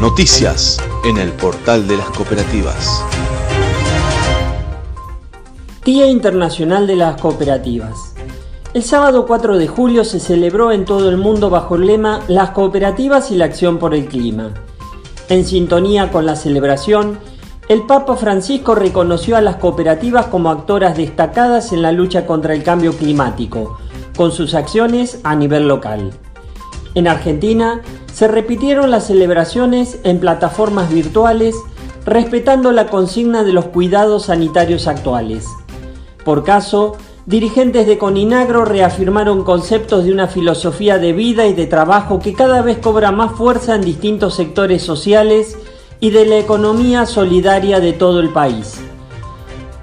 Noticias en el portal de las cooperativas. Día Internacional de las Cooperativas. El sábado 4 de julio se celebró en todo el mundo bajo el lema Las cooperativas y la acción por el clima. En sintonía con la celebración, el Papa Francisco reconoció a las cooperativas como actoras destacadas en la lucha contra el cambio climático, con sus acciones a nivel local. En Argentina se repitieron las celebraciones en plataformas virtuales respetando la consigna de los cuidados sanitarios actuales. Por caso, dirigentes de Coninagro reafirmaron conceptos de una filosofía de vida y de trabajo que cada vez cobra más fuerza en distintos sectores sociales y de la economía solidaria de todo el país.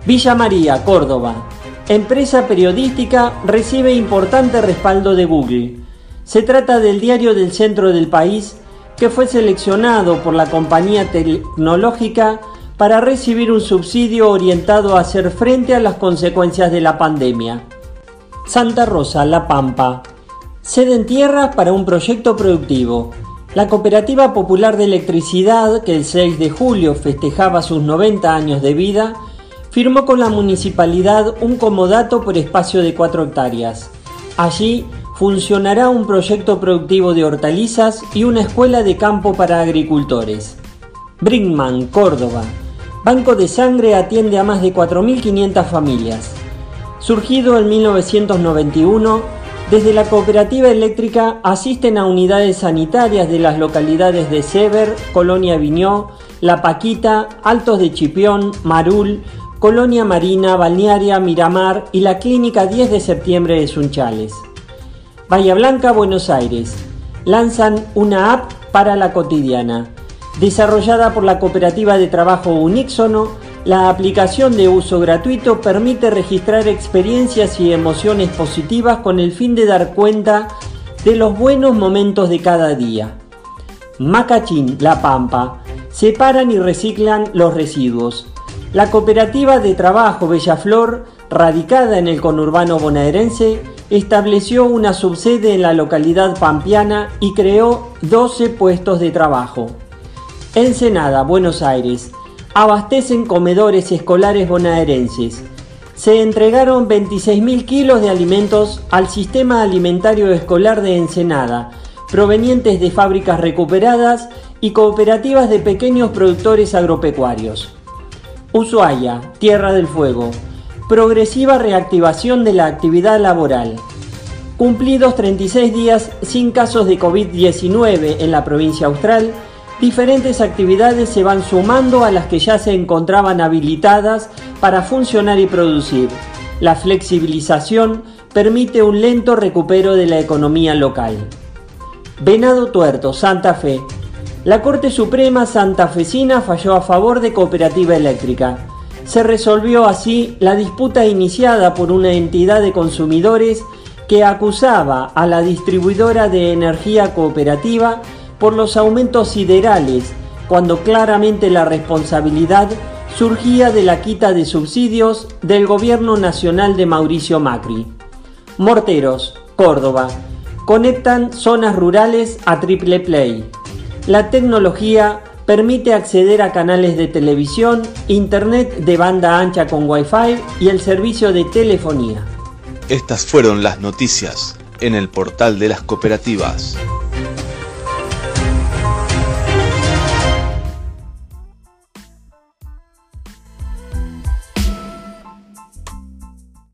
Villa María, Córdoba. Empresa periodística recibe importante respaldo de Google se trata del diario del centro del país que fue seleccionado por la compañía tecnológica para recibir un subsidio orientado a hacer frente a las consecuencias de la pandemia. Santa Rosa, La Pampa. Ceden tierras para un proyecto productivo. La Cooperativa Popular de Electricidad, que el 6 de julio festejaba sus 90 años de vida, firmó con la municipalidad un comodato por espacio de 4 hectáreas. Allí funcionará un proyecto productivo de hortalizas y una escuela de campo para agricultores. Brinkman, Córdoba. Banco de Sangre atiende a más de 4.500 familias. Surgido en 1991, desde la cooperativa eléctrica asisten a unidades sanitarias de las localidades de Sever, Colonia Viñó, La Paquita, Altos de Chipión, Marul, Colonia Marina, Balnearia, Miramar y la Clínica 10 de septiembre de Sunchales. Bahía Blanca, Buenos Aires. Lanzan una app para la cotidiana. Desarrollada por la cooperativa de trabajo Unixono, la aplicación de uso gratuito permite registrar experiencias y emociones positivas con el fin de dar cuenta de los buenos momentos de cada día. Macachín, La Pampa. Separan y reciclan los residuos. La cooperativa de trabajo Bellaflor, radicada en el conurbano bonaerense, estableció una subsede en la localidad pampeana y creó 12 puestos de trabajo. Ensenada, Buenos Aires, abastecen comedores escolares bonaerenses. Se entregaron 26.000 kilos de alimentos al sistema alimentario escolar de Ensenada, provenientes de fábricas recuperadas y cooperativas de pequeños productores agropecuarios. Ushuaia, Tierra del Fuego, progresiva reactivación de la actividad laboral. Cumplidos 36 días sin casos de COVID-19 en la provincia austral, diferentes actividades se van sumando a las que ya se encontraban habilitadas para funcionar y producir. La flexibilización permite un lento recupero de la economía local. Venado Tuerto, Santa Fe. La Corte Suprema santafesina falló a favor de Cooperativa Eléctrica se resolvió así la disputa iniciada por una entidad de consumidores que acusaba a la distribuidora de energía cooperativa por los aumentos siderales, cuando claramente la responsabilidad surgía de la quita de subsidios del gobierno nacional de Mauricio Macri. Morteros, Córdoba, conectan zonas rurales a Triple Play. La tecnología permite acceder a canales de televisión, internet de banda ancha con Wi-Fi y el servicio de telefonía. Estas fueron las noticias en el portal de las cooperativas.